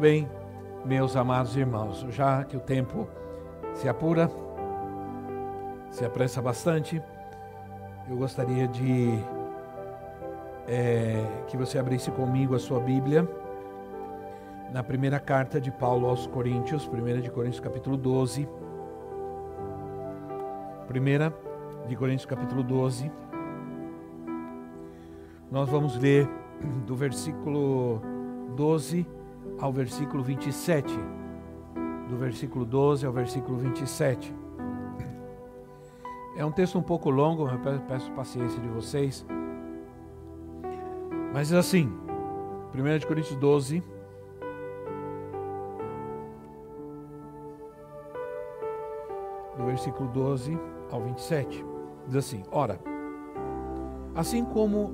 Bem, meus amados irmãos, já que o tempo se apura, se apressa bastante, eu gostaria de é, que você abrisse comigo a sua Bíblia na primeira carta de Paulo aos Coríntios, 1 de Coríntios capítulo 12. 1 de Coríntios capítulo 12. Nós vamos ler do versículo 12 ao versículo 27. Do versículo 12 ao versículo 27. É um texto um pouco longo, eu peço paciência de vocês. Mas assim, 1 Coríntios 12. Do versículo 12 ao 27. Diz assim: Ora, assim como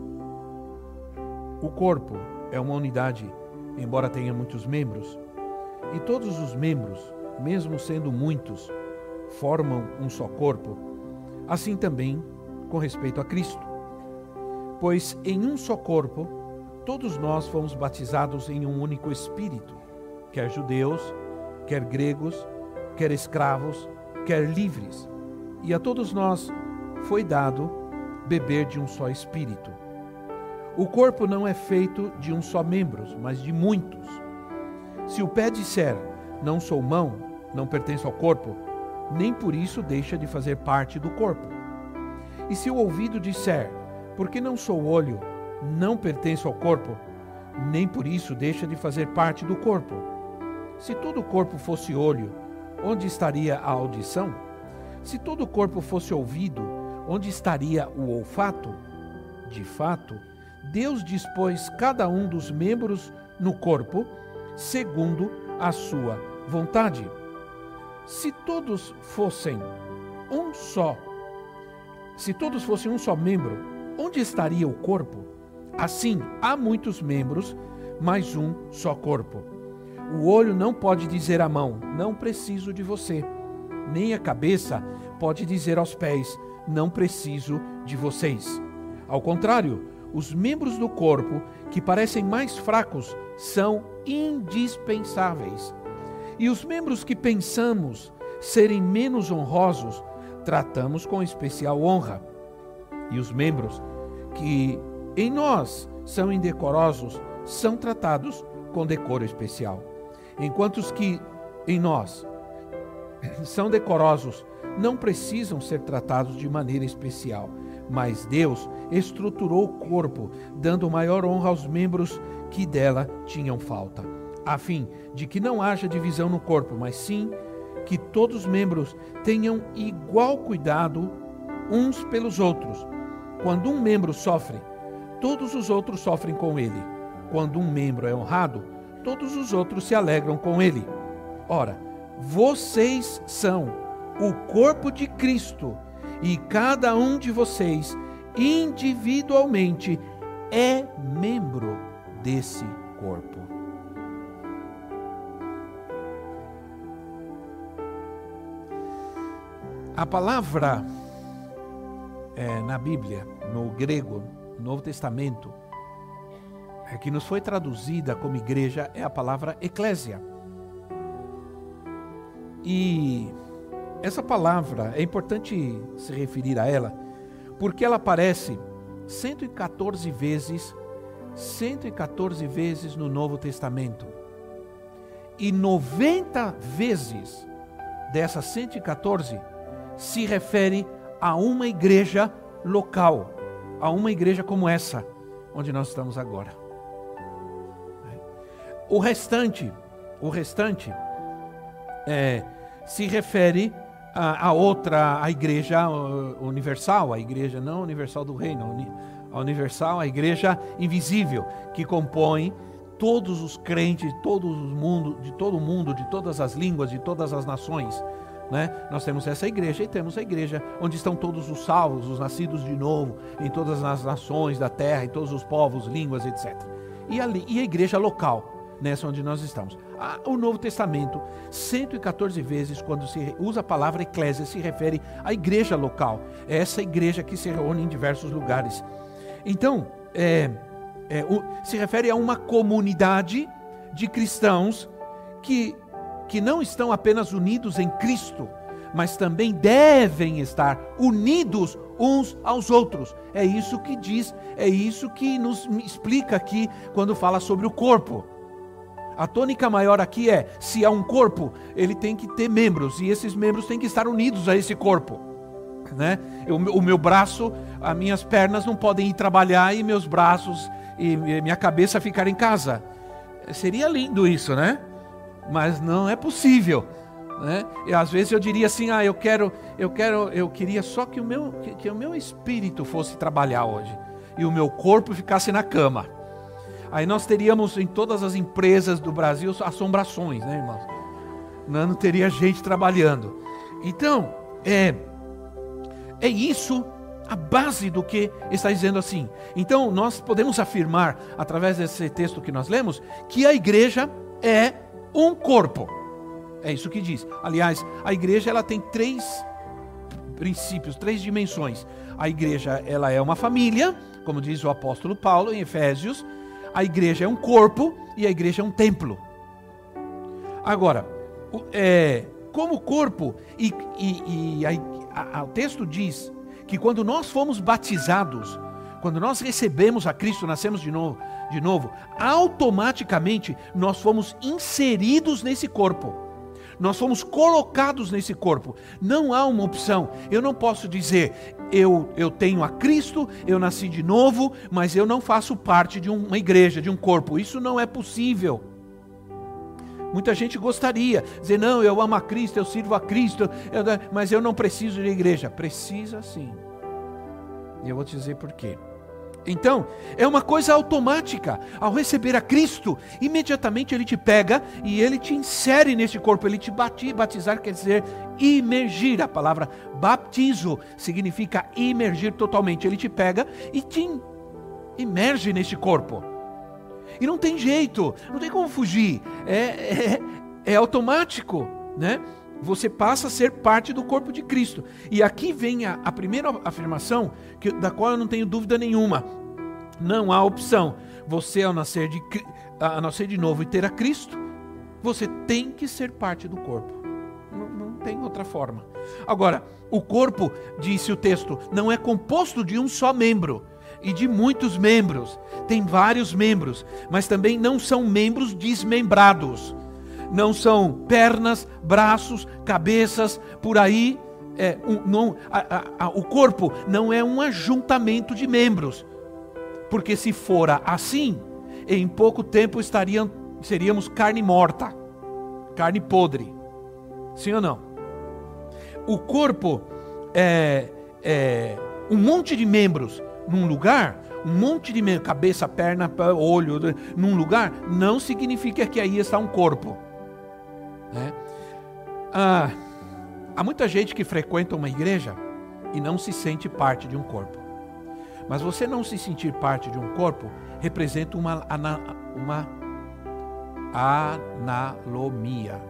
o corpo é uma unidade embora tenha muitos membros, e todos os membros, mesmo sendo muitos, formam um só corpo, assim também com respeito a Cristo. Pois em um só corpo, todos nós fomos batizados em um único Espírito, quer judeus, quer gregos, quer escravos, quer livres, e a todos nós foi dado beber de um só Espírito. O corpo não é feito de um só membro, mas de muitos. Se o pé disser, não sou mão, não pertenço ao corpo, nem por isso deixa de fazer parte do corpo. E se o ouvido disser, porque não sou olho, não pertenço ao corpo, nem por isso deixa de fazer parte do corpo. Se todo o corpo fosse olho, onde estaria a audição? Se todo o corpo fosse ouvido, onde estaria o olfato? De fato, Deus dispôs cada um dos membros no corpo segundo a sua vontade. Se todos fossem um só, se todos fossem um só membro, onde estaria o corpo? Assim, há muitos membros, mas um só corpo. O olho não pode dizer à mão: Não preciso de você. Nem a cabeça pode dizer aos pés: Não preciso de vocês. Ao contrário, os membros do corpo que parecem mais fracos são indispensáveis. E os membros que pensamos serem menos honrosos, tratamos com especial honra. E os membros que em nós são indecorosos são tratados com decoro especial. Enquanto os que em nós são decorosos não precisam ser tratados de maneira especial mas Deus estruturou o corpo, dando maior honra aos membros que dela tinham falta, a fim de que não haja divisão no corpo, mas sim que todos os membros tenham igual cuidado uns pelos outros. Quando um membro sofre, todos os outros sofrem com ele. Quando um membro é honrado, todos os outros se alegram com ele. Ora, vocês são o corpo de Cristo e cada um de vocês, individualmente, é membro desse corpo. A palavra é, na Bíblia, no grego, no Novo Testamento, é, que nos foi traduzida como igreja é a palavra eclésia. E essa palavra é importante se referir a ela, porque ela aparece 114 vezes, 114 vezes no Novo Testamento. E 90 vezes dessas 114 se refere a uma igreja local, a uma igreja como essa, onde nós estamos agora. O restante, o restante é, se refere a, a outra, a igreja universal, a igreja não universal do reino, a universal, a igreja invisível, que compõe todos os crentes de todo o mundo, de todo mundo, de todas as línguas, de todas as nações. Né? Nós temos essa igreja e temos a igreja onde estão todos os salvos, os nascidos de novo, em todas as nações da terra, em todos os povos, línguas, etc. E, ali, e a igreja local, nessa onde nós estamos. Ah, o Novo Testamento, 114 vezes, quando se usa a palavra eclésia, se refere à igreja local. É essa igreja que se reúne em diversos lugares. Então, é, é, o, se refere a uma comunidade de cristãos que, que não estão apenas unidos em Cristo, mas também devem estar unidos uns aos outros. É isso que diz, é isso que nos explica aqui quando fala sobre o corpo. A tônica maior aqui é: se há um corpo, ele tem que ter membros, e esses membros têm que estar unidos a esse corpo. Né? O, meu braço, as minhas pernas não podem ir trabalhar e meus braços e minha cabeça ficar em casa. Seria lindo isso, né? Mas não é possível. Né? E às vezes eu diria assim: ah, eu quero, eu quero, eu queria só que o meu, que, que o meu espírito fosse trabalhar hoje e o meu corpo ficasse na cama. Aí nós teríamos em todas as empresas do Brasil assombrações, né, irmãos? Não, não teria gente trabalhando. Então, é, é isso a base do que está dizendo assim. Então, nós podemos afirmar, através desse texto que nós lemos, que a igreja é um corpo. É isso que diz. Aliás, a igreja ela tem três princípios, três dimensões. A igreja ela é uma família, como diz o apóstolo Paulo em Efésios, a igreja é um corpo e a igreja é um templo. Agora, é, como corpo, e, e, e a, a, o texto diz que quando nós fomos batizados, quando nós recebemos a Cristo, nascemos de novo, de novo, automaticamente nós fomos inseridos nesse corpo. Nós fomos colocados nesse corpo. Não há uma opção. Eu não posso dizer, eu, eu tenho a Cristo, eu nasci de novo, mas eu não faço parte de uma igreja, de um corpo. Isso não é possível. Muita gente gostaria, dizer, não, eu amo a Cristo, eu sirvo a Cristo, eu, mas eu não preciso de igreja. Precisa sim. E eu vou te dizer por quê. Então, é uma coisa automática. Ao receber a Cristo, imediatamente Ele te pega e Ele te insere nesse corpo. Ele te batizar quer dizer imergir. A palavra baptizo significa imergir totalmente. Ele te pega e te imerge nesse corpo. E não tem jeito, não tem como fugir. É, é, é automático, né? Você passa a ser parte do corpo de Cristo. E aqui vem a, a primeira afirmação, que, da qual eu não tenho dúvida nenhuma. Não há opção. Você, ao nascer, de, a nascer de novo e ter a Cristo, você tem que ser parte do corpo. Não, não tem outra forma. Agora, o corpo, disse o texto, não é composto de um só membro e de muitos membros. Tem vários membros, mas também não são membros desmembrados não são pernas, braços, cabeças, por aí. É, um, não, a, a, o corpo não é um ajuntamento de membros, porque se fora assim, em pouco tempo estariam, seríamos carne morta, carne podre. Sim ou não? O corpo é, é um monte de membros num lugar, um monte de membros, cabeça, perna, olho, num lugar, não significa que aí está um corpo. Né? Ah, há muita gente que frequenta uma igreja e não se sente parte de um corpo. Mas você não se sentir parte de um corpo representa uma, uma analomia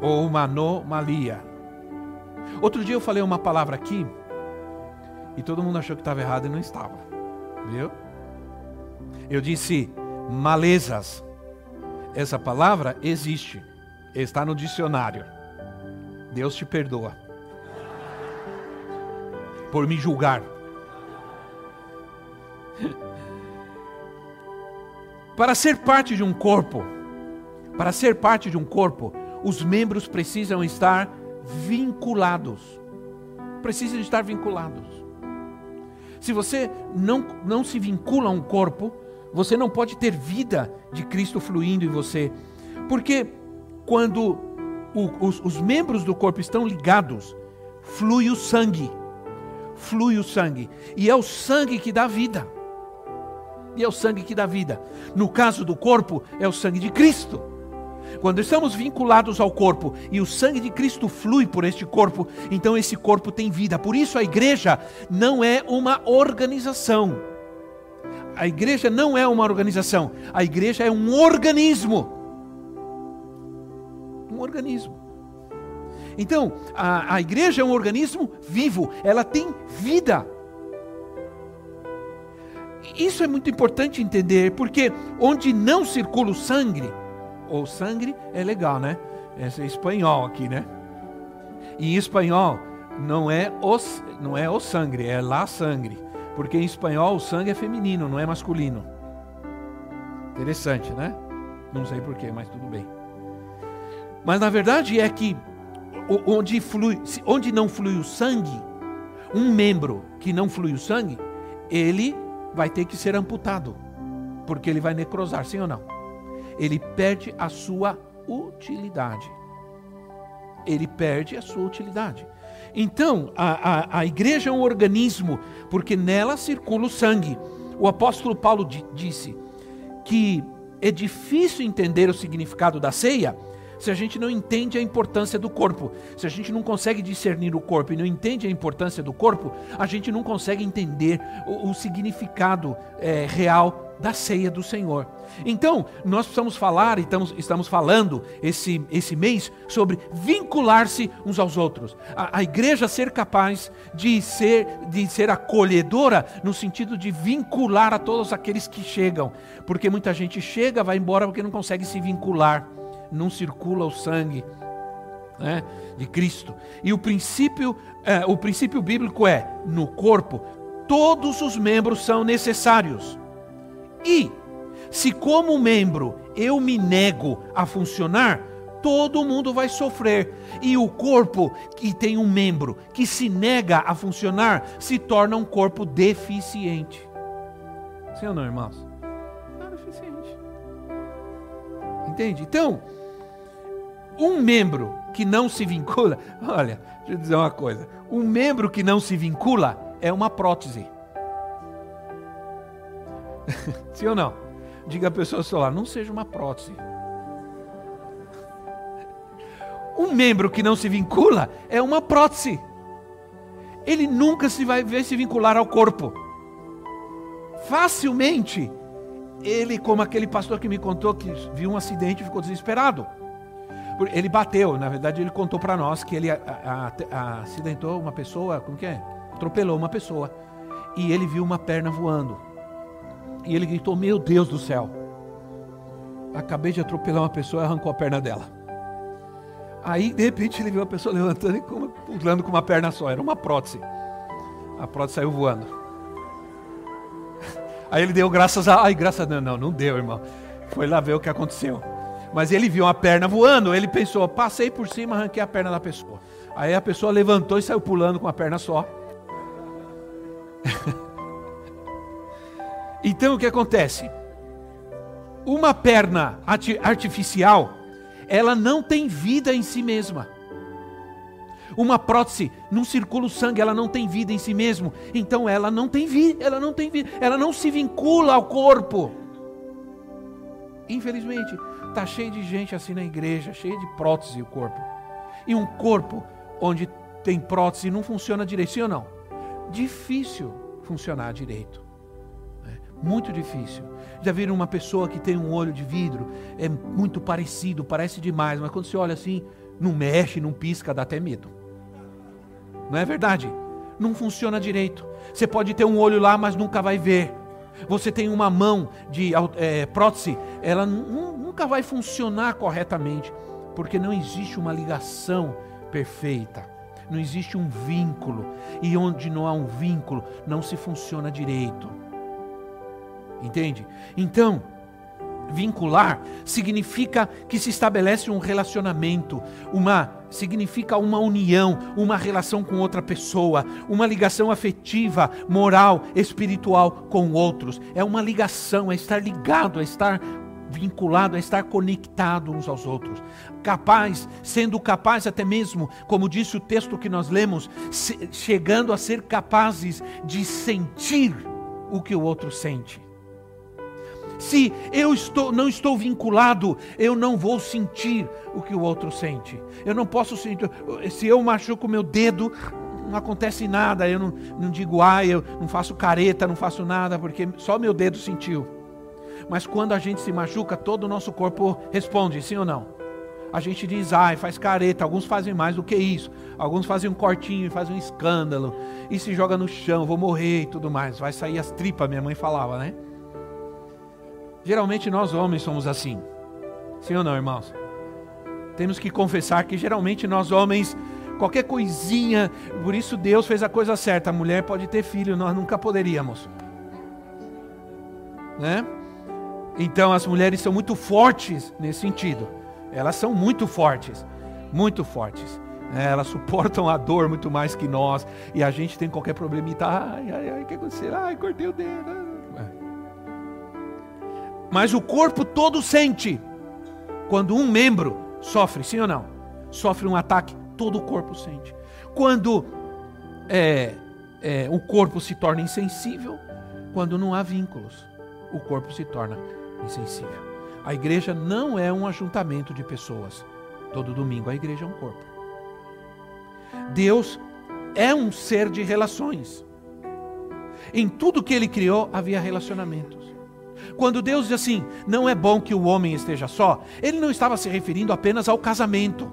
ou uma anomalia. Outro dia eu falei uma palavra aqui e todo mundo achou que estava errado e não estava. Viu? Eu disse malezas. Essa palavra existe, está no dicionário. Deus te perdoa por me julgar. Para ser parte de um corpo, para ser parte de um corpo, os membros precisam estar vinculados. Precisam estar vinculados. Se você não, não se vincula a um corpo, você não pode ter vida de Cristo fluindo em você. Porque quando o, os, os membros do corpo estão ligados, flui o sangue. Flui o sangue. E é o sangue que dá vida. E é o sangue que dá vida. No caso do corpo, é o sangue de Cristo. Quando estamos vinculados ao corpo e o sangue de Cristo flui por este corpo, então esse corpo tem vida. Por isso a igreja não é uma organização. A igreja não é uma organização. A igreja é um organismo. Um organismo. Então, a, a igreja é um organismo vivo, ela tem vida. Isso é muito importante entender, porque onde não circula o sangue, ou sangue é legal, né? Esse é espanhol aqui, né? E em espanhol não é os, não é o sangue, é lá sangue, porque em espanhol o sangue é feminino, não é masculino. Interessante, né? Não sei porquê, mas tudo bem. Mas na verdade é que onde, flui, onde não flui o sangue, um membro que não flui o sangue, ele vai ter que ser amputado, porque ele vai necrosar, sim ou não? Ele perde a sua utilidade. Ele perde a sua utilidade. Então, a, a, a igreja é um organismo, porque nela circula o sangue. O apóstolo Paulo disse que é difícil entender o significado da ceia se a gente não entende a importância do corpo, se a gente não consegue discernir o corpo e não entende a importância do corpo, a gente não consegue entender o, o significado é, real da ceia do Senhor. Então, nós precisamos falar, e estamos, estamos falando esse, esse mês, sobre vincular-se uns aos outros. A, a, igreja ser capaz de ser, de ser acolhedora, no sentido de vincular a todos aqueles que chegam. Porque muita gente chega, vai embora porque não consegue se vincular não circula o sangue né, de Cristo. E o princípio, é, o princípio bíblico é: no corpo, todos os membros são necessários. E, se como membro eu me nego a funcionar, todo mundo vai sofrer. E o corpo que tem um membro que se nega a funcionar se torna um corpo deficiente. Sim ou não, irmãos? É deficiente. Entende? Então, um membro que não se vincula, olha, deixa eu dizer uma coisa: um membro que não se vincula é uma prótese. Sim ou não? Diga a pessoa seu não seja uma prótese. Um membro que não se vincula é uma prótese. Ele nunca se vai ver se vincular ao corpo. Facilmente, ele, como aquele pastor que me contou que viu um acidente e ficou desesperado. Ele bateu, na verdade, ele contou para nós que ele a, a, a, acidentou uma pessoa, como que é? Atropelou uma pessoa. E ele viu uma perna voando. E ele gritou: Meu Deus do céu! Acabei de atropelar uma pessoa e arrancou a perna dela. Aí, de repente, ele viu a pessoa levantando e pulando com uma perna só. Era uma prótese. A prótese saiu voando. Aí ele deu graças a. Ai, graças a Deus. Não, não deu, irmão. Foi lá ver o que aconteceu. Mas ele viu uma perna voando, ele pensou, passei por cima, arranquei a perna da pessoa. Aí a pessoa levantou e saiu pulando com a perna só. então o que acontece? Uma perna artificial, ela não tem vida em si mesma. Uma prótese não circula o sangue, ela não tem vida em si mesmo. Então ela não tem vida, ela não tem vida, ela não se vincula ao corpo. Infelizmente, Está cheio de gente assim na igreja, cheio de prótese o corpo. E um corpo onde tem prótese não funciona direito, sim ou não? Difícil funcionar direito. É muito difícil. Já viram uma pessoa que tem um olho de vidro? É muito parecido, parece demais, mas quando você olha assim, não mexe, não pisca, dá até medo. Não é verdade? Não funciona direito. Você pode ter um olho lá, mas nunca vai ver. Você tem uma mão de é, prótese, ela nunca vai funcionar corretamente, porque não existe uma ligação perfeita, não existe um vínculo, e onde não há um vínculo, não se funciona direito. Entende? Então, vincular significa que se estabelece um relacionamento, uma significa uma união, uma relação com outra pessoa, uma ligação afetiva, moral, espiritual com outros. É uma ligação, é estar ligado, é estar vinculado a estar conectado uns aos outros, capaz, sendo capaz até mesmo, como disse o texto que nós lemos, chegando a ser capazes de sentir o que o outro sente. Se eu estou, não estou vinculado, eu não vou sentir o que o outro sente. Eu não posso sentir. Se eu machuco meu dedo, não acontece nada. Eu não, não digo, ai, eu não faço careta, não faço nada, porque só meu dedo sentiu. Mas quando a gente se machuca, todo o nosso corpo responde, sim ou não? A gente diz, ai, faz careta. Alguns fazem mais do que isso. Alguns fazem um cortinho, fazem um escândalo. E se joga no chão, vou morrer e tudo mais. Vai sair as tripas, minha mãe falava, né? Geralmente nós homens somos assim. Sim ou não, irmãos? Temos que confessar que geralmente nós homens, qualquer coisinha, por isso Deus fez a coisa certa. A mulher pode ter filho, nós nunca poderíamos. Né? Então as mulheres são muito fortes nesse sentido. Elas são muito fortes, muito fortes. É, elas suportam a dor muito mais que nós. E a gente tem qualquer problemita. Ai, ai, ai, o que aconteceu? Ai, cortei o dedo mas o corpo todo sente. Quando um membro sofre, sim ou não? Sofre um ataque, todo o corpo sente. Quando é, é, o corpo se torna insensível, quando não há vínculos, o corpo se torna insensível. A igreja não é um ajuntamento de pessoas. Todo domingo a igreja é um corpo. Deus é um ser de relações. Em tudo que ele criou havia relacionamentos. Quando Deus diz assim, não é bom que o homem esteja só, ele não estava se referindo apenas ao casamento.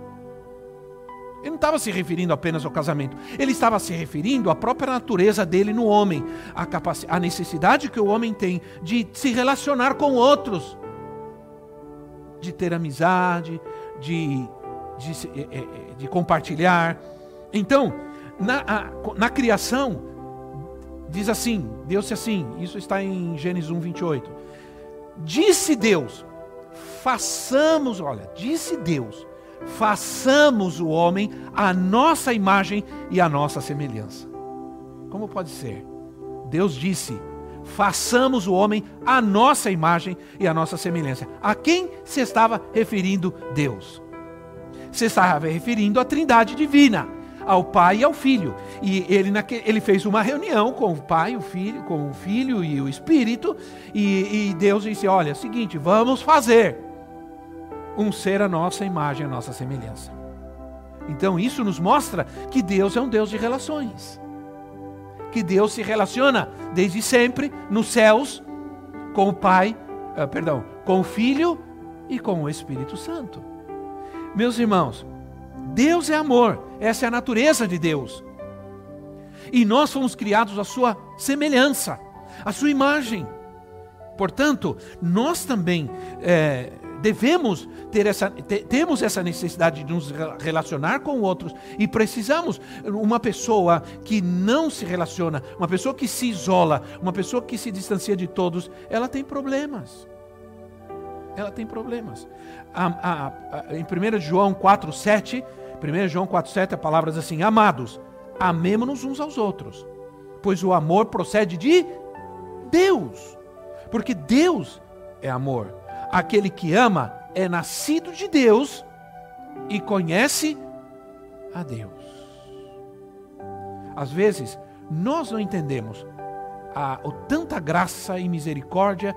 Ele não estava se referindo apenas ao casamento, ele estava se referindo à própria natureza dele no homem, capacidade, a necessidade que o homem tem de se relacionar com outros, de ter amizade, de, de, eh, eh, de compartilhar. Então, na, a, na criação, diz assim, Deus disse assim, isso está em Gênesis 1, 28. Disse Deus: façamos, olha, disse Deus, façamos o homem à nossa imagem e à nossa semelhança. Como pode ser? Deus disse: façamos o homem à nossa imagem e à nossa semelhança. A quem se estava referindo Deus? Se estava referindo à Trindade divina ao Pai e ao Filho. E ele, ele fez uma reunião com o Pai, o Filho, com o Filho e o Espírito, e, e Deus disse: Olha, seguinte, vamos fazer um ser a nossa imagem, a nossa semelhança. Então isso nos mostra que Deus é um Deus de relações. Que Deus se relaciona desde sempre nos céus com o Pai, uh, perdão, com o Filho e com o Espírito Santo. Meus irmãos, Deus é amor, essa é a natureza de Deus. E nós fomos criados à sua semelhança, à sua imagem. Portanto, nós também é, devemos ter essa, te, temos essa necessidade de nos relacionar com outros e precisamos. Uma pessoa que não se relaciona, uma pessoa que se isola, uma pessoa que se distancia de todos, ela tem problemas. Ela tem problemas. A, a, a, em 1 João 4, 7 1 João 4,7 a palavra diz assim: Amados, amemos-nos uns aos outros, pois o amor procede de Deus, porque Deus é amor. Aquele que ama é nascido de Deus e conhece a Deus. Às vezes, nós não entendemos a, tanta graça e misericórdia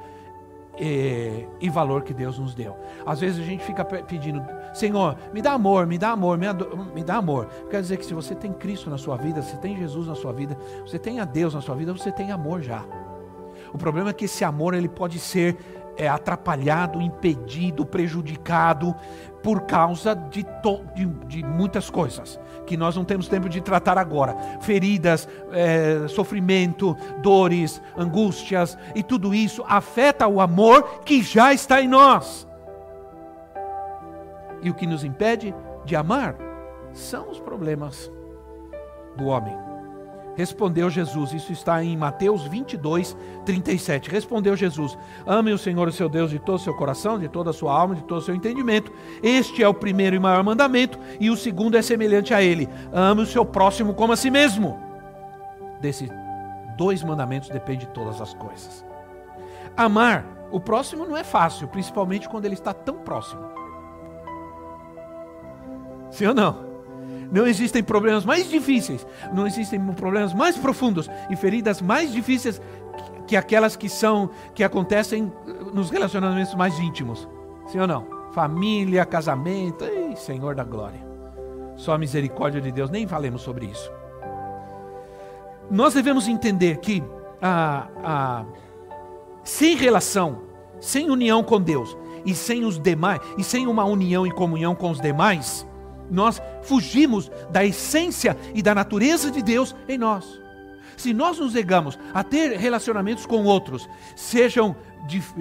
e, e, valor que Deus nos deu. Às vezes a gente fica pedindo, Senhor, me dá amor, me dá amor, me, me dá amor. Quer dizer que se você tem Cristo na sua vida, se tem Jesus na sua vida, você tem a Deus na sua vida, você tem amor já. O problema é que esse amor ele pode ser é, atrapalhado, impedido, prejudicado por causa de, de, de, muitas coisas que nós não temos tempo de tratar agora: feridas, é, sofrimento, dores, angústias, e tudo isso afeta o amor que já está em nós. E o que nos impede de amar são os problemas do homem. Respondeu Jesus, isso está em Mateus 22, 37. Respondeu Jesus: Ame o Senhor, o seu Deus, de todo o seu coração, de toda a sua alma, de todo o seu entendimento. Este é o primeiro e maior mandamento, e o segundo é semelhante a ele: Ame o seu próximo como a si mesmo. Desses dois mandamentos depende de todas as coisas. Amar o próximo não é fácil, principalmente quando ele está tão próximo. Sim ou não? Não existem problemas mais difíceis, não existem problemas mais profundos e feridas mais difíceis que aquelas que são que acontecem nos relacionamentos mais íntimos. Sim ou não? Família, casamento, ei, Senhor da glória. Só a misericórdia de Deus, nem falemos sobre isso. Nós devemos entender que a, a, sem relação, sem união com Deus e sem os demais, e sem uma união e comunhão com os demais, nós fugimos da essência e da natureza de Deus em nós. Se nós nos negamos a ter relacionamentos com outros, sejam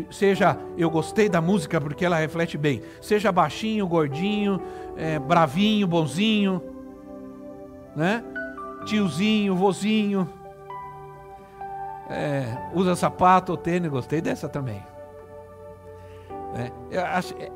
seja eu gostei da música porque ela reflete bem, seja baixinho, gordinho, é, bravinho, bonzinho, né? Tiozinho, vozinho, é, usa sapato ou tênis, gostei dessa também. É,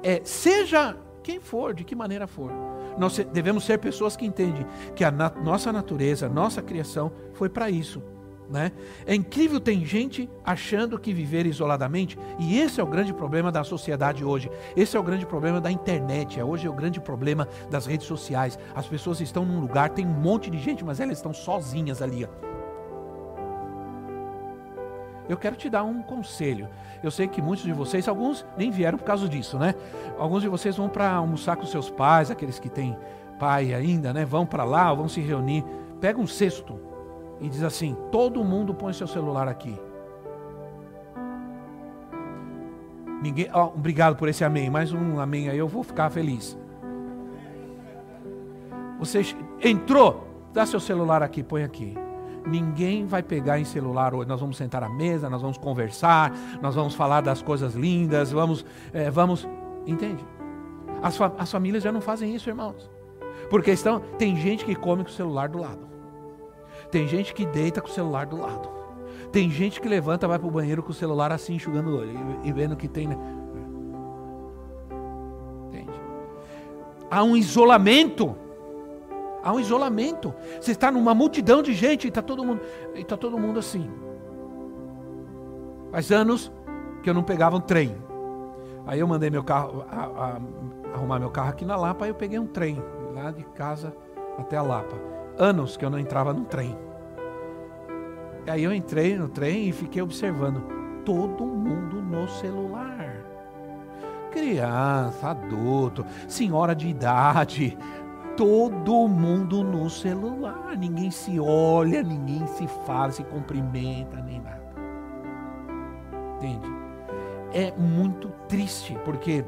é, seja quem for, de que maneira for. Nós devemos ser pessoas que entendem que a nat nossa natureza, nossa criação foi para isso. Né? É incrível, tem gente achando que viver isoladamente, e esse é o grande problema da sociedade hoje. Esse é o grande problema da internet. É hoje é o grande problema das redes sociais. As pessoas estão num lugar, tem um monte de gente, mas elas estão sozinhas ali. Eu quero te dar um conselho. Eu sei que muitos de vocês, alguns nem vieram por causa disso, né? Alguns de vocês vão para almoçar com seus pais, aqueles que têm pai ainda, né? Vão para lá, vão se reunir. Pega um cesto e diz assim: todo mundo põe seu celular aqui. Ninguém, oh, obrigado por esse amém. Mais um amém aí, eu vou ficar feliz. Você entrou, dá seu celular aqui, põe aqui. Ninguém vai pegar em celular hoje. Nós vamos sentar à mesa, nós vamos conversar, nós vamos falar das coisas lindas, vamos, é, vamos, entende? As, fa as famílias já não fazem isso, irmãos. Porque estão, tem gente que come com o celular do lado. Tem gente que deita com o celular do lado. Tem gente que levanta, vai para o banheiro com o celular assim, enxugando o olho e, e vendo que tem. Né? Entende? Há um isolamento Há um isolamento. Você está numa multidão de gente e está todo mundo, e tá todo mundo assim. Faz anos que eu não pegava um trem. Aí eu mandei meu carro a, a, arrumar meu carro aqui na Lapa, aí eu peguei um trem lá de casa até a Lapa. Anos que eu não entrava num trem. E aí eu entrei no trem e fiquei observando todo mundo no celular. Criança, adulto, senhora de idade, todo mundo no celular. Ninguém se olha, ninguém se fala, se cumprimenta, nem nada. Entende? É muito triste, porque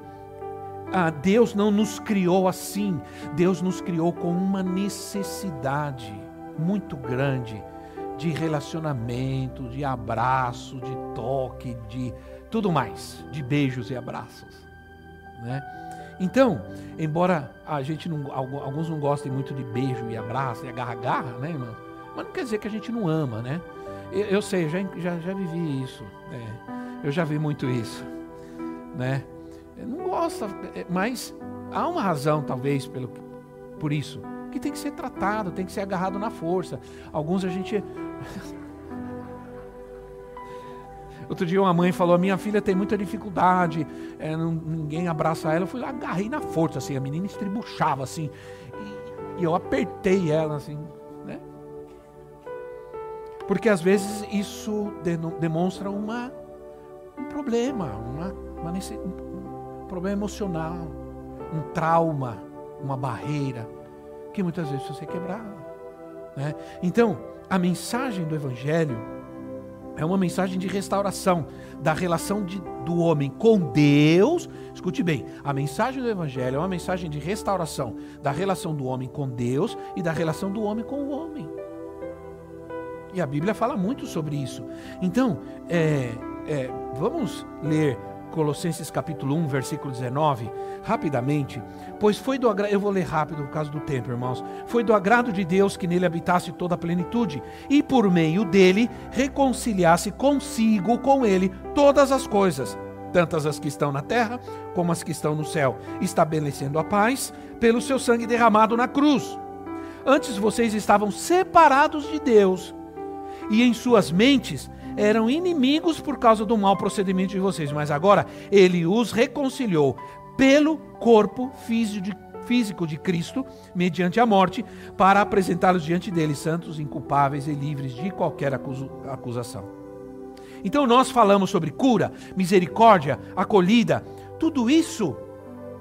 ah, Deus não nos criou assim. Deus nos criou com uma necessidade muito grande de relacionamento, de abraço, de toque, de tudo mais, de beijos e abraços, né? Então, embora a gente não, alguns não gostem muito de beijo e abraço e agarra-garra, né, irmão? Mas não quer dizer que a gente não ama, né? Eu, eu sei, já, já, já vivi isso. Né? Eu já vi muito isso, né? Eu não gosta, é, mas há uma razão, talvez, pelo, por isso, que tem que ser tratado, tem que ser agarrado na força. Alguns a gente Outro dia uma mãe falou: minha filha tem muita dificuldade, é, não, ninguém abraça ela. Eu fui lá, agarrei na força, assim, a menina estribuchava assim. E, e eu apertei ela, assim, né? Porque às vezes isso demonstra uma, um problema, uma, uma um problema emocional, um trauma, uma barreira, que muitas vezes ser quebrado. Né? Então, a mensagem do Evangelho é uma mensagem de restauração da relação de, do homem com Deus. Escute bem, a mensagem do Evangelho é uma mensagem de restauração da relação do homem com Deus e da relação do homem com o homem. E a Bíblia fala muito sobre isso. Então, é, é, vamos ler Colossenses capítulo 1, versículo 19, rapidamente, pois foi do agrado, eu vou ler rápido por causa do tempo, irmãos. Foi do agrado de Deus que nele habitasse toda a plenitude e por meio dele reconciliasse consigo com ele todas as coisas, tantas as que estão na terra como as que estão no céu, estabelecendo a paz pelo seu sangue derramado na cruz. Antes vocês estavam separados de Deus, e em suas mentes eram inimigos por causa do mau procedimento de vocês, mas agora ele os reconciliou pelo corpo físico de Cristo, mediante a morte, para apresentá-los diante dele santos, inculpáveis e livres de qualquer acusação. Então nós falamos sobre cura, misericórdia, acolhida, tudo isso,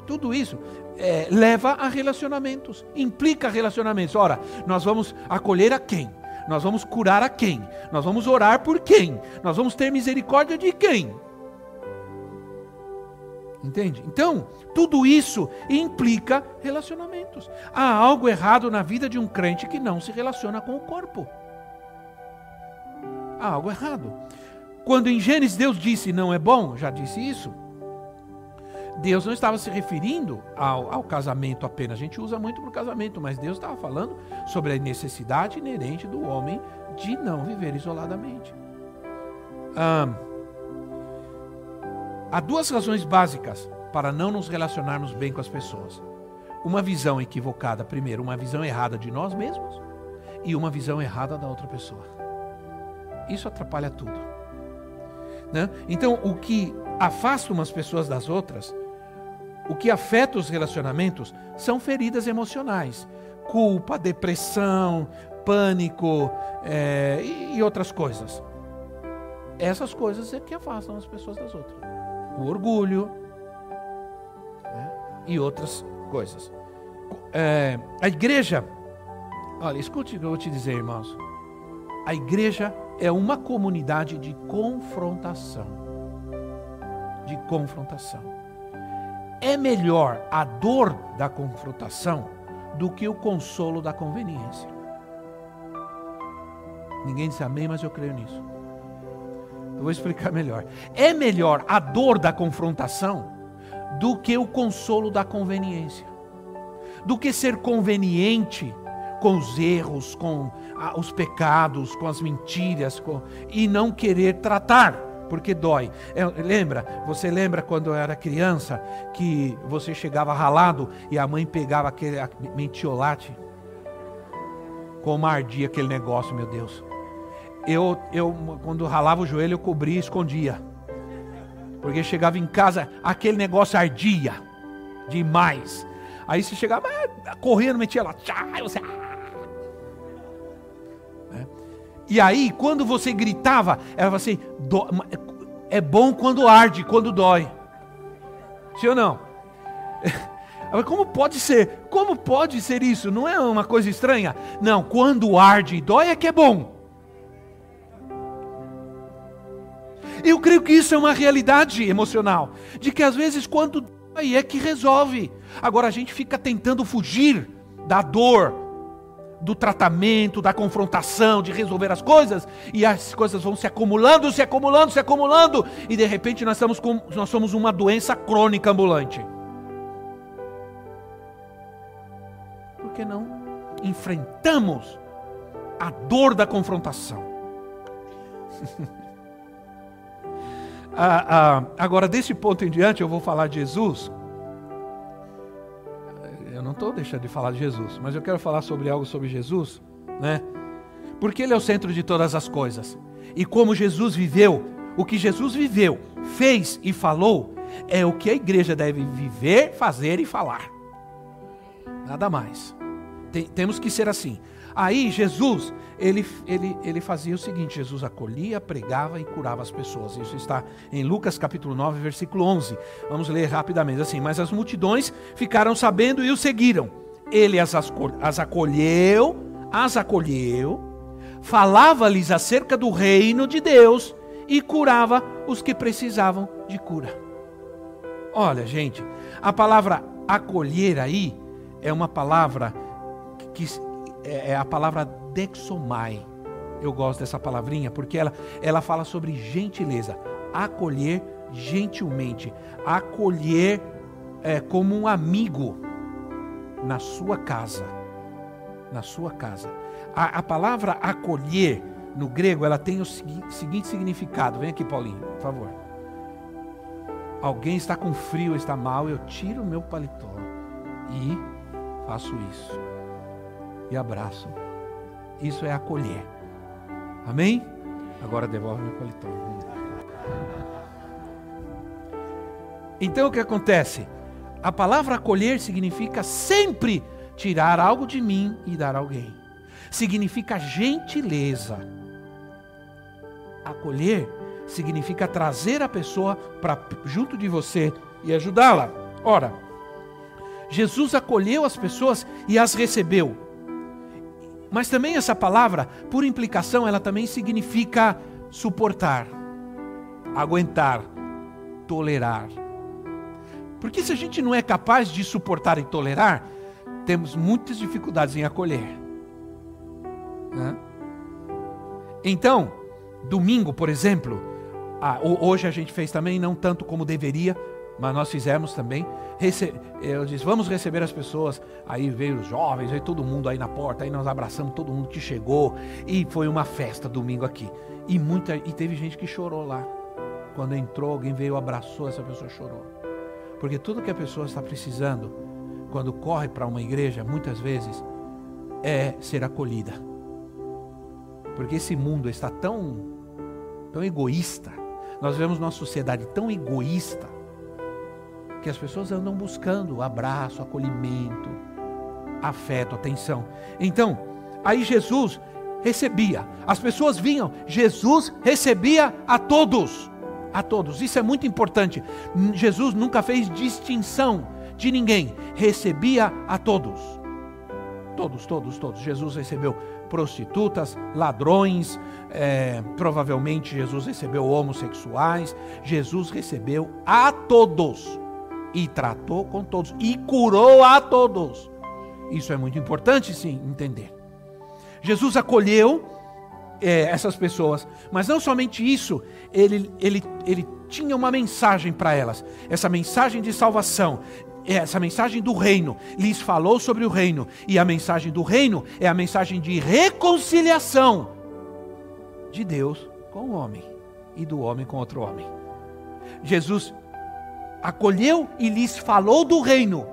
tudo isso é, leva a relacionamentos, implica relacionamentos. Ora, nós vamos acolher a quem? Nós vamos curar a quem? Nós vamos orar por quem? Nós vamos ter misericórdia de quem? Entende? Então, tudo isso implica relacionamentos. Há algo errado na vida de um crente que não se relaciona com o corpo. Há algo errado. Quando em Gênesis Deus disse não é bom, já disse isso. Deus não estava se referindo ao, ao casamento apenas. A gente usa muito para o casamento, mas Deus estava falando sobre a necessidade inerente do homem de não viver isoladamente. Há duas razões básicas para não nos relacionarmos bem com as pessoas. Uma visão equivocada, primeiro, uma visão errada de nós mesmos e uma visão errada da outra pessoa. Isso atrapalha tudo. Né? Então, o que afasta umas pessoas das outras o que afeta os relacionamentos são feridas emocionais, culpa, depressão, pânico é, e, outras coisas. Essas coisas é que afastam as pessoas das outras. O orgulho né, e outras coisas. É, a igreja, olha, escute o que eu vou te dizer, irmãos. A igreja é uma comunidade de confrontação. De confrontação é melhor a dor da confrontação do que o consolo da conveniência. Ninguém disse amém, mas eu creio nisso. Eu vou explicar melhor. É melhor a dor da confrontação do que o consolo da conveniência. Do que ser conveniente com os erros, com os pecados, com as mentiras, com, e não querer tratar porque dói. É, lembra? Você lembra quando era criança que você chegava ralado e a mãe pegava aquele mentiolate? Como ardia aquele negócio, meu Deus. Eu, eu quando ralava o joelho, eu cobria e escondia. Porque chegava em casa, aquele negócio ardia demais. Aí você chegava ah, correndo, metia lá, tchá, você. E aí, quando você gritava, ela falava assim: é bom quando arde, quando dói. Sim ou não? Como pode ser? Como pode ser isso? Não é uma coisa estranha? Não, quando arde e dói é que é bom. Eu creio que isso é uma realidade emocional, de que às vezes quando dói é que resolve. Agora a gente fica tentando fugir da dor, do tratamento, da confrontação, de resolver as coisas, e as coisas vão se acumulando, se acumulando, se acumulando, e de repente nós, estamos com, nós somos uma doença crônica ambulante. Por que não enfrentamos a dor da confrontação? ah, ah, agora, desse ponto em diante, eu vou falar de Jesus não estou deixando de falar de Jesus, mas eu quero falar sobre algo sobre Jesus, né? Porque Ele é o centro de todas as coisas. E como Jesus viveu, o que Jesus viveu, fez e falou, é o que a igreja deve viver, fazer e falar. Nada mais. Tem, temos que ser assim. Aí Jesus, ele, ele, ele fazia o seguinte: Jesus acolhia, pregava e curava as pessoas. Isso está em Lucas capítulo 9, versículo 11. Vamos ler rapidamente assim: Mas as multidões ficaram sabendo e o seguiram. Ele as, as acolheu, as acolheu, falava-lhes acerca do reino de Deus e curava os que precisavam de cura. Olha, gente, a palavra acolher aí é uma palavra que é, é a palavra dexomai. Eu gosto dessa palavrinha porque ela, ela fala sobre gentileza, acolher gentilmente, acolher é, como um amigo na sua casa, na sua casa. A, a palavra acolher no grego ela tem o segui seguinte significado. Vem aqui, Paulinho, por favor. Alguém está com frio, está mal, eu tiro o meu paletó e faço isso e abraço. Isso é acolher. Amém? Agora devolve meu paletó. Então o que acontece? A palavra acolher significa sempre tirar algo de mim e dar a alguém. Significa gentileza. Acolher significa trazer a pessoa para junto de você e ajudá-la. Ora, Jesus acolheu as pessoas e as recebeu. Mas também essa palavra, por implicação, ela também significa suportar, aguentar, tolerar. Porque se a gente não é capaz de suportar e tolerar, temos muitas dificuldades em acolher. Né? Então, domingo, por exemplo, hoje a gente fez também, não tanto como deveria, mas nós fizemos também. Eu disse, vamos receber as pessoas. Aí veio os jovens, veio todo mundo aí na porta, aí nós abraçamos todo mundo que chegou. E foi uma festa domingo aqui. E, muita, e teve gente que chorou lá. Quando entrou, alguém veio, abraçou, essa pessoa chorou. Porque tudo que a pessoa está precisando, quando corre para uma igreja, muitas vezes, é ser acolhida. Porque esse mundo está tão, tão egoísta. Nós vemos uma sociedade tão egoísta que as pessoas andam buscando abraço, acolhimento, afeto, atenção. Então, aí Jesus recebia, as pessoas vinham, Jesus recebia a todos a todos. Isso é muito importante. Jesus nunca fez distinção de ninguém, recebia a todos. Todos, todos, todos. Jesus recebeu prostitutas, ladrões, é, provavelmente Jesus recebeu homossexuais. Jesus recebeu a todos e tratou com todos e curou a todos. Isso é muito importante, sim, entender. Jesus acolheu é, essas pessoas. Mas não somente isso, ele, ele, ele tinha uma mensagem para elas. Essa mensagem de salvação, essa mensagem do reino, lhes falou sobre o reino. E a mensagem do reino é a mensagem de reconciliação de Deus com o homem e do homem com outro homem. Jesus acolheu e lhes falou do reino.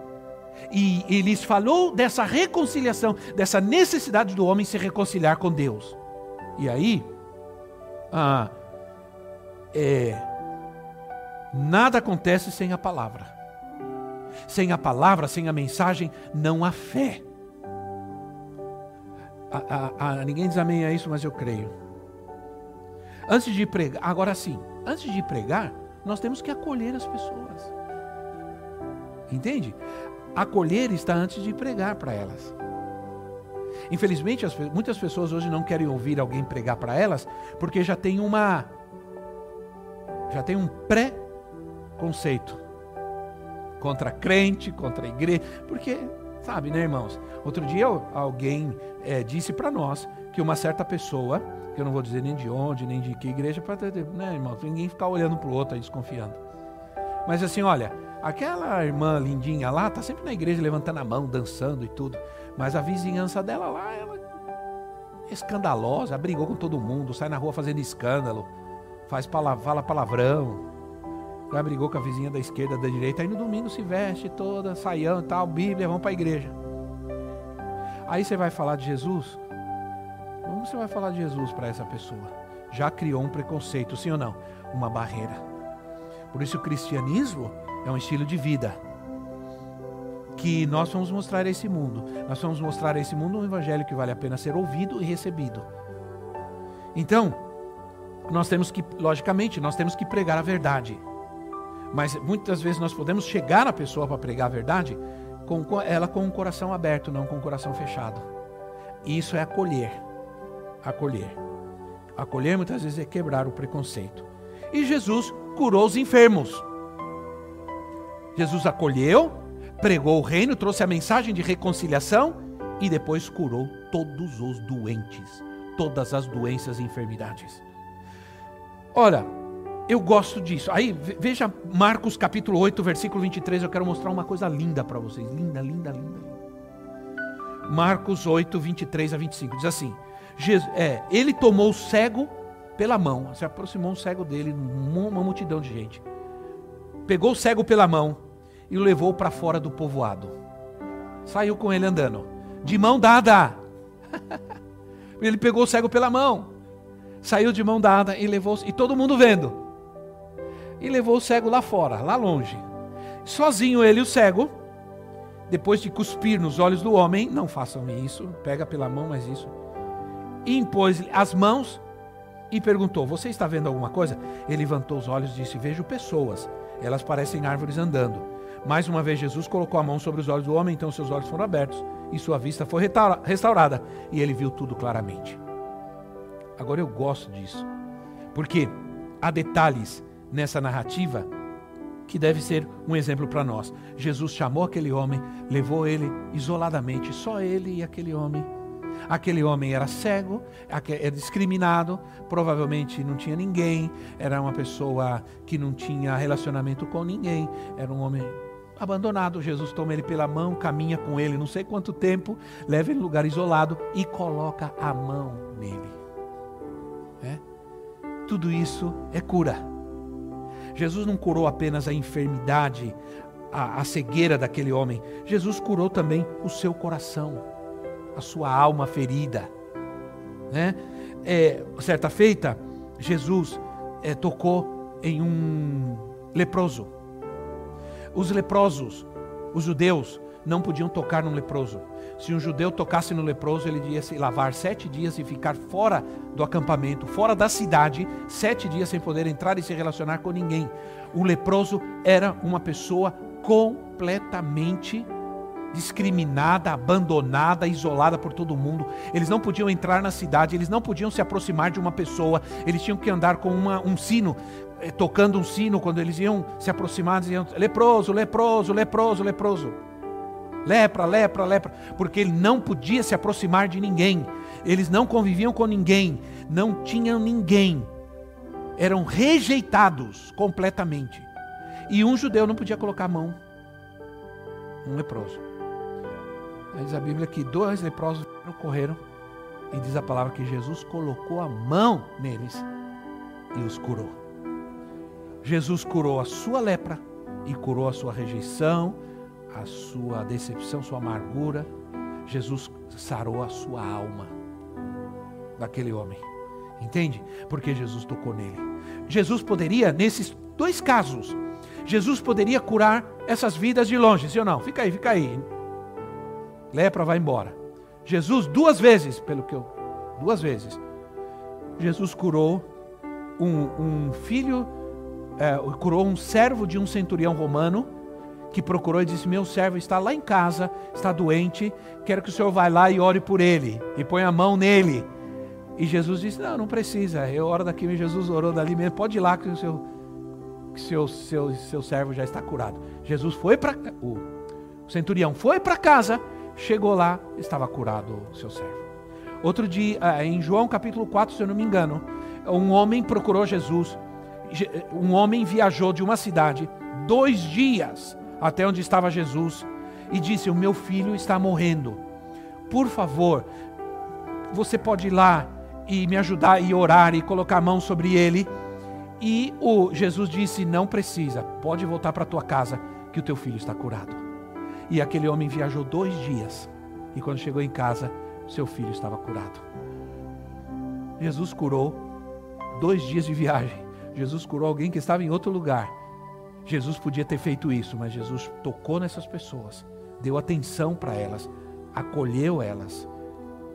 E, e lhes falou dessa reconciliação, dessa necessidade do homem se reconciliar com Deus. E aí, ah, é, nada acontece sem a palavra. Sem a palavra, sem a mensagem, não há fé. ninguém diz amém a isso, mas eu creio. Antes de pregar, agora sim, antes de pregar, nós temos que acolher as pessoas. Entende? Acolher está antes de pregar para elas. Infelizmente, as, muitas pessoas hoje não querem ouvir alguém pregar para elas, porque já tem uma já tem um pré-conceito contra crente, contra igreja, porque sabe, né, irmãos? Outro dia alguém é, disse para nós que uma certa pessoa, que eu não vou dizer nem de onde, nem de que igreja, para né, ninguém ficar olhando para o outro aí desconfiando. Mas assim, olha, aquela irmã lindinha lá tá sempre na igreja levantando a mão, dançando e tudo. Mas a vizinhança dela lá, ela é escandalosa, brigou com todo mundo, sai na rua fazendo escândalo, faz fala palavrão. Já brigou com a vizinha da esquerda, da direita, aí no domingo se veste toda, saião e tal, Bíblia, vamos para a igreja. Aí você vai falar de Jesus? Como você vai falar de Jesus para essa pessoa? Já criou um preconceito, sim ou não? Uma barreira. Por isso o cristianismo é um estilo de vida que nós vamos mostrar a esse mundo. Nós vamos mostrar a esse mundo um evangelho que vale a pena ser ouvido e recebido. Então, nós temos que, logicamente, nós temos que pregar a verdade. Mas muitas vezes nós podemos chegar à pessoa para pregar a verdade com ela com o coração aberto, não com o coração fechado. Isso é acolher. Acolher. Acolher muitas vezes é quebrar o preconceito. E Jesus curou os enfermos. Jesus acolheu, pregou o reino, trouxe a mensagem de reconciliação e depois curou todos os doentes, todas as doenças e enfermidades. Ora, eu gosto disso. Aí veja Marcos capítulo 8, versículo 23, eu quero mostrar uma coisa linda para vocês. Linda, linda, linda. Marcos 8, 23 a 25. Diz assim: Jesus, é, ele tomou o cego pela mão, se aproximou um cego dele, uma multidão de gente. Pegou o cego pela mão e o levou para fora do povoado. Saiu com ele andando, de mão dada. ele pegou o cego pela mão. saiu de mão dada e levou, e todo mundo vendo. E levou o cego lá fora, lá longe. Sozinho ele, o cego, depois de cuspir nos olhos do homem, não façam isso, pega pela mão, mas isso. E impôs as mãos e perguntou: Você está vendo alguma coisa? Ele levantou os olhos e disse: Vejo pessoas, elas parecem árvores andando. Mais uma vez, Jesus colocou a mão sobre os olhos do homem, então seus olhos foram abertos e sua vista foi restaurada e ele viu tudo claramente. Agora eu gosto disso, porque há detalhes nessa narrativa que deve ser um exemplo para nós. Jesus chamou aquele homem, levou ele isoladamente, só ele e aquele homem Aquele homem era cego, era discriminado, provavelmente não tinha ninguém, era uma pessoa que não tinha relacionamento com ninguém, era um homem abandonado. Jesus toma ele pela mão, caminha com ele não sei quanto tempo, leva ele em lugar isolado e coloca a mão nele. É? Tudo isso é cura. Jesus não curou apenas a enfermidade, a, a cegueira daquele homem, Jesus curou também o seu coração a sua alma ferida. Né? É, certa feita, Jesus é, tocou em um leproso. Os leprosos, os judeus, não podiam tocar num leproso. Se um judeu tocasse no leproso, ele ia se lavar sete dias e ficar fora do acampamento, fora da cidade, sete dias sem poder entrar e se relacionar com ninguém. O leproso era uma pessoa completamente discriminada, abandonada, isolada por todo mundo. Eles não podiam entrar na cidade, eles não podiam se aproximar de uma pessoa, eles tinham que andar com uma, um sino, eh, tocando um sino quando eles iam se aproximar, diziam leproso, leproso, leproso, leproso. Lepra, lepra, lepra, porque ele não podia se aproximar de ninguém. Eles não conviviam com ninguém, não tinham ninguém. Eram rejeitados completamente. E um judeu não podia colocar a mão um leproso. Diz a Bíblia que dois leprosos correram e diz a palavra que Jesus colocou a mão neles e os curou. Jesus curou a sua lepra e curou a sua rejeição, a sua decepção, sua amargura. Jesus sarou a sua alma daquele homem. Entende? Porque Jesus tocou nele. Jesus poderia, nesses dois casos, Jesus poderia curar essas vidas de longe, sim ou não? Fica aí, fica aí lepra vai embora. Jesus, duas vezes, pelo que eu. Duas vezes. Jesus curou um, um filho, é, curou um servo de um centurião romano, que procurou e disse: Meu servo está lá em casa, está doente, quero que o senhor vá lá e ore por ele, e põe a mão nele. E Jesus disse: Não, não precisa, eu oro daqui, Jesus orou dali mesmo, pode ir lá que o seu, que seu, seu, seu servo já está curado. Jesus foi para. O centurião foi para casa Chegou lá, estava curado o seu servo. Outro dia, ah, em João capítulo 4, se eu não me engano, um homem procurou Jesus. Um homem viajou de uma cidade dois dias até onde estava Jesus e disse: O meu filho está morrendo. Por favor, você pode ir lá e me ajudar e orar e colocar a mão sobre ele. E o Jesus disse: Não precisa, pode voltar para tua casa, que o teu filho está curado. E aquele homem viajou dois dias. E quando chegou em casa, seu filho estava curado. Jesus curou dois dias de viagem. Jesus curou alguém que estava em outro lugar. Jesus podia ter feito isso, mas Jesus tocou nessas pessoas, deu atenção para elas, acolheu elas,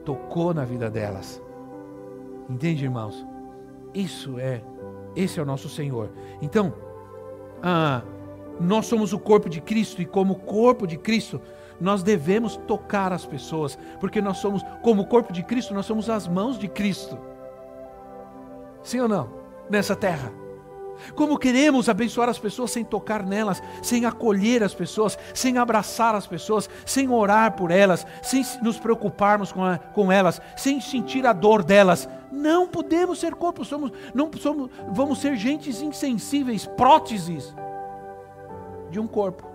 tocou na vida delas. Entende, irmãos? Isso é, esse é o nosso Senhor. Então, ah, nós somos o corpo de Cristo e, como corpo de Cristo, nós devemos tocar as pessoas, porque nós somos, como corpo de Cristo, nós somos as mãos de Cristo. Sim ou não? Nessa terra. Como queremos abençoar as pessoas sem tocar nelas, sem acolher as pessoas, sem abraçar as pessoas, sem orar por elas, sem nos preocuparmos com, a, com elas, sem sentir a dor delas. Não podemos ser corpo, somos, não somos, vamos ser gentes insensíveis, próteses de um corpo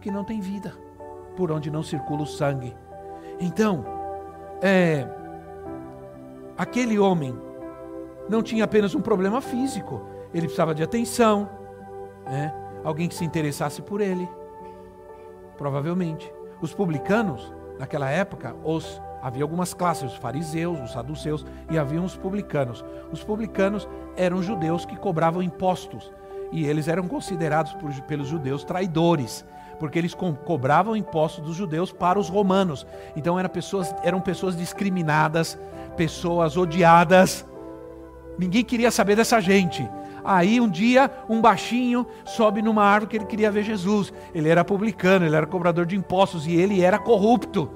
que não tem vida, por onde não circula o sangue. Então, é, aquele homem não tinha apenas um problema físico, ele precisava de atenção, né? alguém que se interessasse por ele, provavelmente. Os publicanos, naquela época, os Havia algumas classes, os fariseus, os saduceus e havia os publicanos. Os publicanos eram judeus que cobravam impostos e eles eram considerados por, pelos judeus traidores, porque eles co cobravam impostos dos judeus para os romanos. Então eram pessoas, eram pessoas discriminadas, pessoas odiadas. Ninguém queria saber dessa gente. Aí um dia um baixinho sobe numa árvore que ele queria ver Jesus. Ele era publicano, ele era cobrador de impostos e ele era corrupto.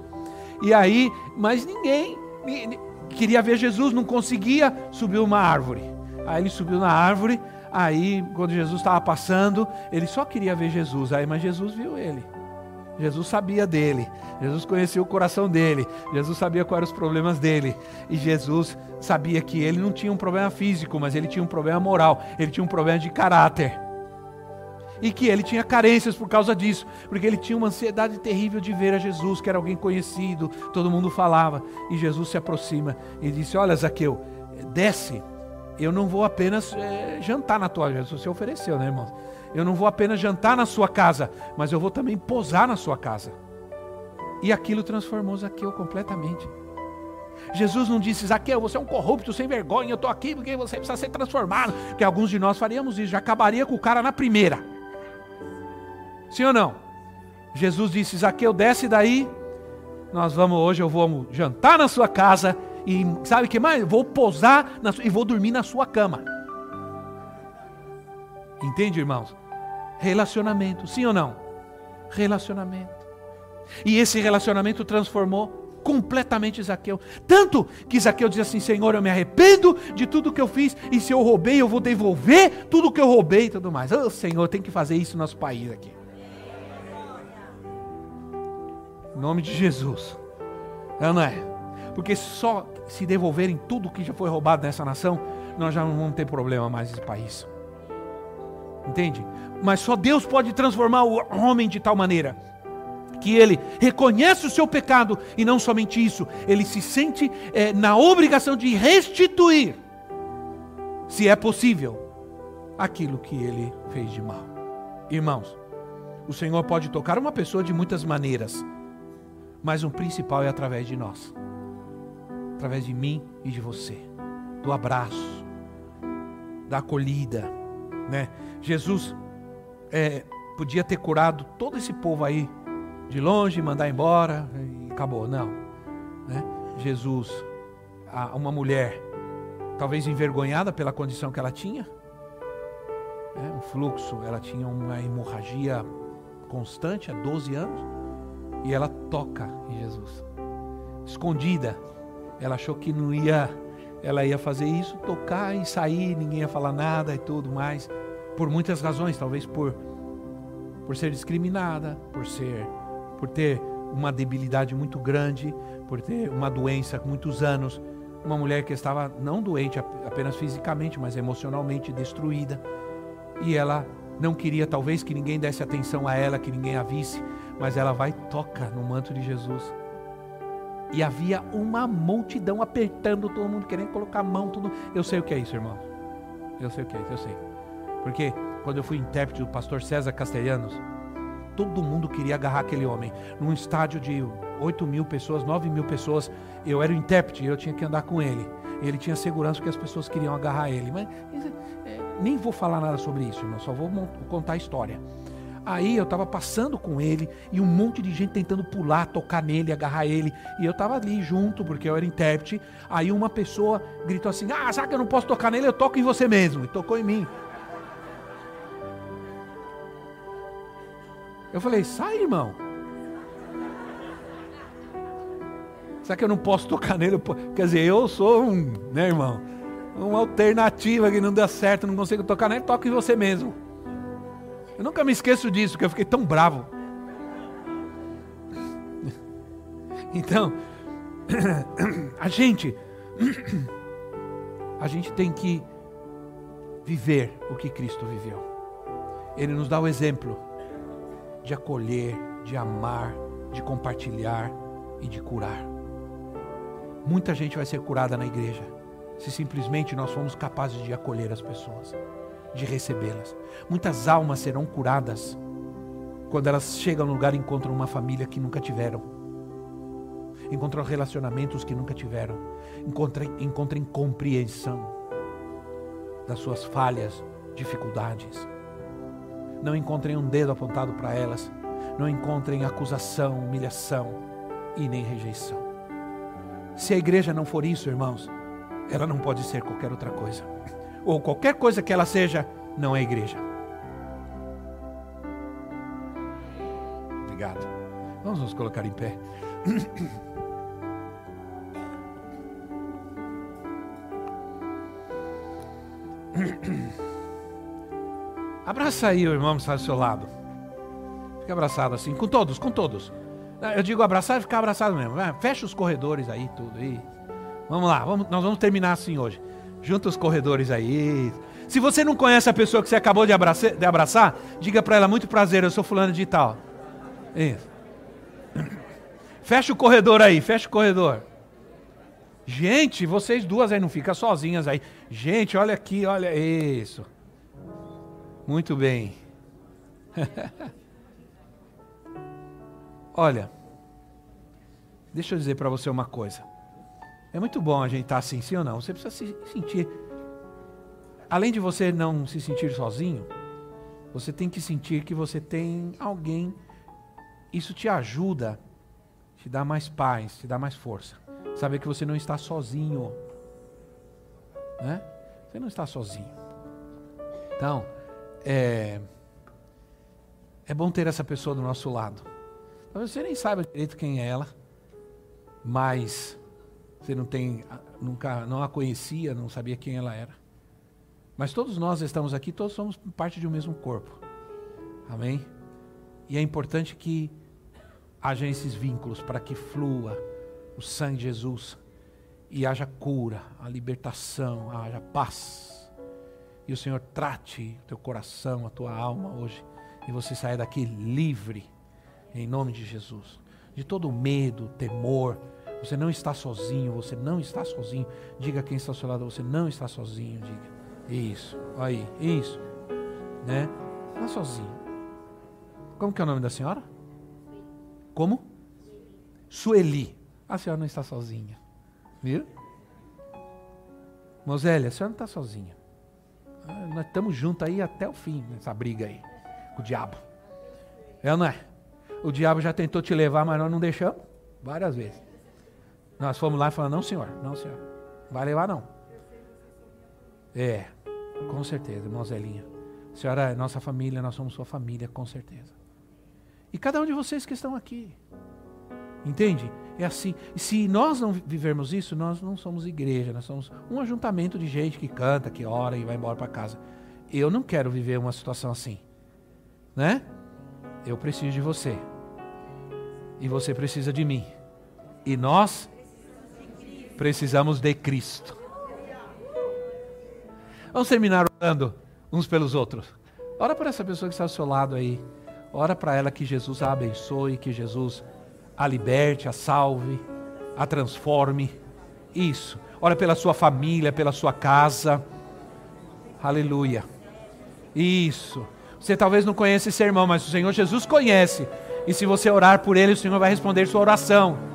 E aí, mas ninguém queria ver Jesus, não conseguia, subiu uma árvore. Aí ele subiu na árvore, aí quando Jesus estava passando, ele só queria ver Jesus. Aí, mas Jesus viu ele. Jesus sabia dele, Jesus conhecia o coração dele, Jesus sabia quais eram os problemas dele, e Jesus sabia que ele não tinha um problema físico, mas ele tinha um problema moral, ele tinha um problema de caráter. E que ele tinha carências por causa disso, porque ele tinha uma ansiedade terrível de ver a Jesus, que era alguém conhecido, todo mundo falava. E Jesus se aproxima e disse: Olha, Zaqueu, desce, eu não vou apenas é, jantar na tua casa. Você ofereceu, né, irmão? Eu não vou apenas jantar na sua casa, mas eu vou também posar na sua casa. E aquilo transformou Zaqueu completamente. Jesus não disse, Zaqueu, você é um corrupto sem vergonha, eu estou aqui porque você precisa ser transformado. Porque alguns de nós faríamos isso, já acabaria com o cara na primeira. Sim ou não? Jesus disse, Zaqueu, desce daí, nós vamos hoje, eu vou jantar na sua casa e sabe o que mais? Vou posar na, e vou dormir na sua cama. Entende, irmãos? Relacionamento, sim ou não? Relacionamento. E esse relacionamento transformou completamente Zaqueu. Tanto que Zaqueu diz assim: Senhor, eu me arrependo de tudo que eu fiz, e se eu roubei, eu vou devolver tudo que eu roubei e tudo mais. Oh, Senhor, tem que fazer isso no nosso país aqui. Em nome de Jesus. É não é? Porque só se devolverem tudo que já foi roubado nessa nação, nós já não vamos ter problema mais nesse país. Entende? Mas só Deus pode transformar o homem de tal maneira que ele reconhece o seu pecado e não somente isso, ele se sente é, na obrigação de restituir, se é possível, aquilo que ele fez de mal. Irmãos, o Senhor pode tocar uma pessoa de muitas maneiras, mas o principal é através de nós, através de mim e de você, do abraço, da acolhida, né? Jesus é, podia ter curado todo esse povo aí de longe, mandar embora e acabou. Não. Né? Jesus, uma mulher, talvez envergonhada pela condição que ela tinha, né? um fluxo, ela tinha uma hemorragia constante há 12 anos, e ela toca em Jesus. Escondida, ela achou que não ia, ela ia fazer isso, tocar e sair, ninguém ia falar nada e tudo mais. Por muitas razões, talvez por por ser discriminada, por ser por ter uma debilidade muito grande, por ter uma doença com muitos anos, uma mulher que estava não doente apenas fisicamente, mas emocionalmente destruída, e ela não queria talvez que ninguém desse atenção a ela, que ninguém a visse, mas ela vai toca no manto de Jesus. E havia uma multidão apertando todo mundo, querendo colocar a mão, tudo. Eu sei o que é isso, irmão. Eu sei o que é isso, eu sei. Porque quando eu fui intérprete do pastor César Castelhanos, todo mundo queria agarrar aquele homem. Num estádio de 8 mil pessoas, 9 mil pessoas, eu era o intérprete, eu tinha que andar com ele. Ele tinha segurança porque as pessoas queriam agarrar ele. Mas é, nem vou falar nada sobre isso, irmão, só vou contar a história. Aí eu estava passando com ele e um monte de gente tentando pular, tocar nele, agarrar ele. E eu estava ali junto, porque eu era intérprete. Aí uma pessoa gritou assim: Ah, sabe que eu não posso tocar nele? Eu toco em você mesmo. E tocou em mim. Eu falei, sai, irmão. Será que eu não posso tocar nele? Quer dizer, eu sou um, né, irmão? Uma alternativa que não dá certo, não consigo tocar nele, toque em você mesmo. Eu nunca me esqueço disso, porque eu fiquei tão bravo. Então, a gente, a gente tem que viver o que Cristo viveu. Ele nos dá o exemplo de acolher, de amar, de compartilhar e de curar. Muita gente vai ser curada na igreja se simplesmente nós formos capazes de acolher as pessoas, de recebê-las. Muitas almas serão curadas quando elas chegam no lugar e encontram uma família que nunca tiveram. encontrem relacionamentos que nunca tiveram, encontrem, encontrem compreensão das suas falhas, dificuldades. Não encontrem um dedo apontado para elas, não encontrem acusação, humilhação e nem rejeição. Se a igreja não for isso, irmãos, ela não pode ser qualquer outra coisa. Ou qualquer coisa que ela seja, não é igreja. Obrigado. Vamos nos colocar em pé. Abraça aí o irmão que está do seu lado. Fica abraçado assim, com todos, com todos. Eu digo abraçar e ficar abraçado mesmo. Fecha os corredores aí, tudo. aí. Vamos lá, vamos, nós vamos terminar assim hoje. Junta os corredores aí. Se você não conhece a pessoa que você acabou de abraçar, de abraçar diga para ela, muito prazer, eu sou fulano de tal. Isso. Fecha o corredor aí, fecha o corredor. Gente, vocês duas aí não ficam sozinhas aí. Gente, olha aqui, olha isso. Muito bem. olha, deixa eu dizer para você uma coisa. É muito bom a gente estar tá assim, sim ou não? Você precisa se sentir. Além de você não se sentir sozinho, você tem que sentir que você tem alguém. Isso te ajuda, te dá mais paz, te dá mais força. Saber que você não está sozinho. Né? Você não está sozinho. Então, é, é bom ter essa pessoa do nosso lado. Talvez você nem saiba direito quem é ela, mas você não tem, nunca, não a conhecia, não sabia quem ela era. Mas todos nós estamos aqui, todos somos parte de um mesmo corpo. Amém? E é importante que haja esses vínculos para que flua o sangue de Jesus e haja cura, a libertação, haja paz. E o Senhor trate o teu coração, a tua alma hoje, e você saia daqui livre, em nome de Jesus, de todo medo, temor, você não está sozinho, você não está sozinho. Diga quem está ao seu lado, você não está sozinho, diga. Isso, aí, isso. Né? Não está sozinho. Como que é o nome da senhora? Como? Sueli. A senhora não está sozinha. Viu? Mosélia, a senhora não está sozinha. Ah, nós estamos juntos aí até o fim, nessa briga aí. Com o diabo. É ou não é? O diabo já tentou te levar, mas nós não deixamos. Várias vezes. Nós fomos lá e falamos, não senhor, não senhor, não vai levar não. É, com certeza, irmão Zelinha. Senhora é nossa família, nós somos sua família, com certeza. E cada um de vocês que estão aqui. Entende? É assim. E se nós não vivermos isso, nós não somos igreja, nós somos um ajuntamento de gente que canta, que ora e vai embora para casa. Eu não quero viver uma situação assim. Né? Eu preciso de você. E você precisa de mim. E nós Precisamos de Cristo. Vamos terminar orando uns pelos outros. Ora para essa pessoa que está ao seu lado aí. Ora para ela que Jesus a abençoe, que Jesus a liberte, a salve, a transforme. Isso. Ora pela sua família, pela sua casa. Aleluia. Isso. Você talvez não conheça esse irmão, mas o Senhor Jesus conhece. E se você orar por ele, o Senhor vai responder sua oração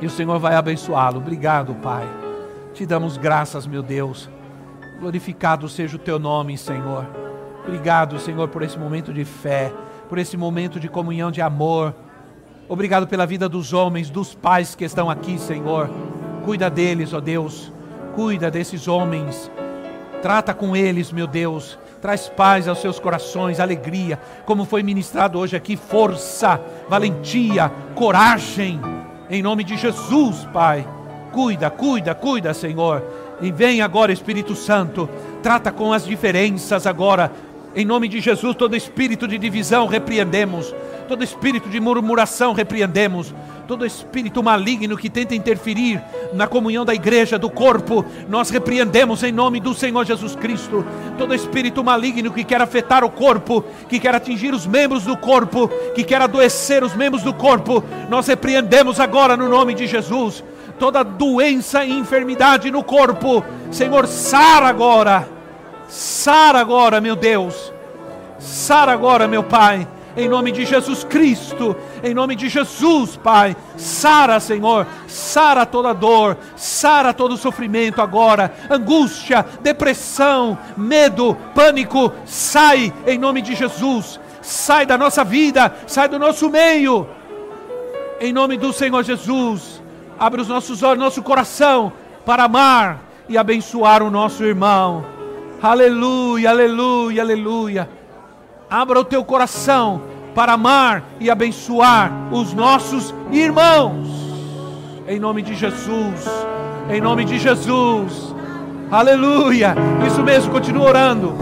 e o Senhor vai abençoá-lo. Obrigado, Pai. Te damos graças, meu Deus. Glorificado seja o teu nome, Senhor. Obrigado, Senhor, por esse momento de fé, por esse momento de comunhão de amor. Obrigado pela vida dos homens, dos pais que estão aqui, Senhor. Cuida deles, ó Deus. Cuida desses homens. Trata com eles, meu Deus. Traz paz aos seus corações, alegria, como foi ministrado hoje aqui, força, valentia, coragem em nome de Jesus, Pai. Cuida, cuida, cuida, Senhor. E vem agora, Espírito Santo. Trata com as diferenças agora. Em nome de Jesus, todo espírito de divisão repreendemos. Todo espírito de murmuração repreendemos todo espírito maligno que tenta interferir na comunhão da igreja, do corpo, nós repreendemos em nome do Senhor Jesus Cristo. Todo espírito maligno que quer afetar o corpo, que quer atingir os membros do corpo, que quer adoecer os membros do corpo, nós repreendemos agora no nome de Jesus. Toda doença e enfermidade no corpo, Senhor, sara agora, sara agora, meu Deus, sara agora, meu Pai em nome de Jesus Cristo. Em nome de Jesus, Pai. Sara, Senhor. Sara toda dor. Sara todo sofrimento agora. Angústia, depressão, medo, pânico. Sai em nome de Jesus. Sai da nossa vida. Sai do nosso meio. Em nome do Senhor Jesus. Abre os nossos olhos, nosso coração para amar e abençoar o nosso irmão. Aleluia, aleluia, aleluia. Abra o teu coração para amar e abençoar os nossos irmãos. Em nome de Jesus. Em nome de Jesus. Aleluia. Isso mesmo, continua orando.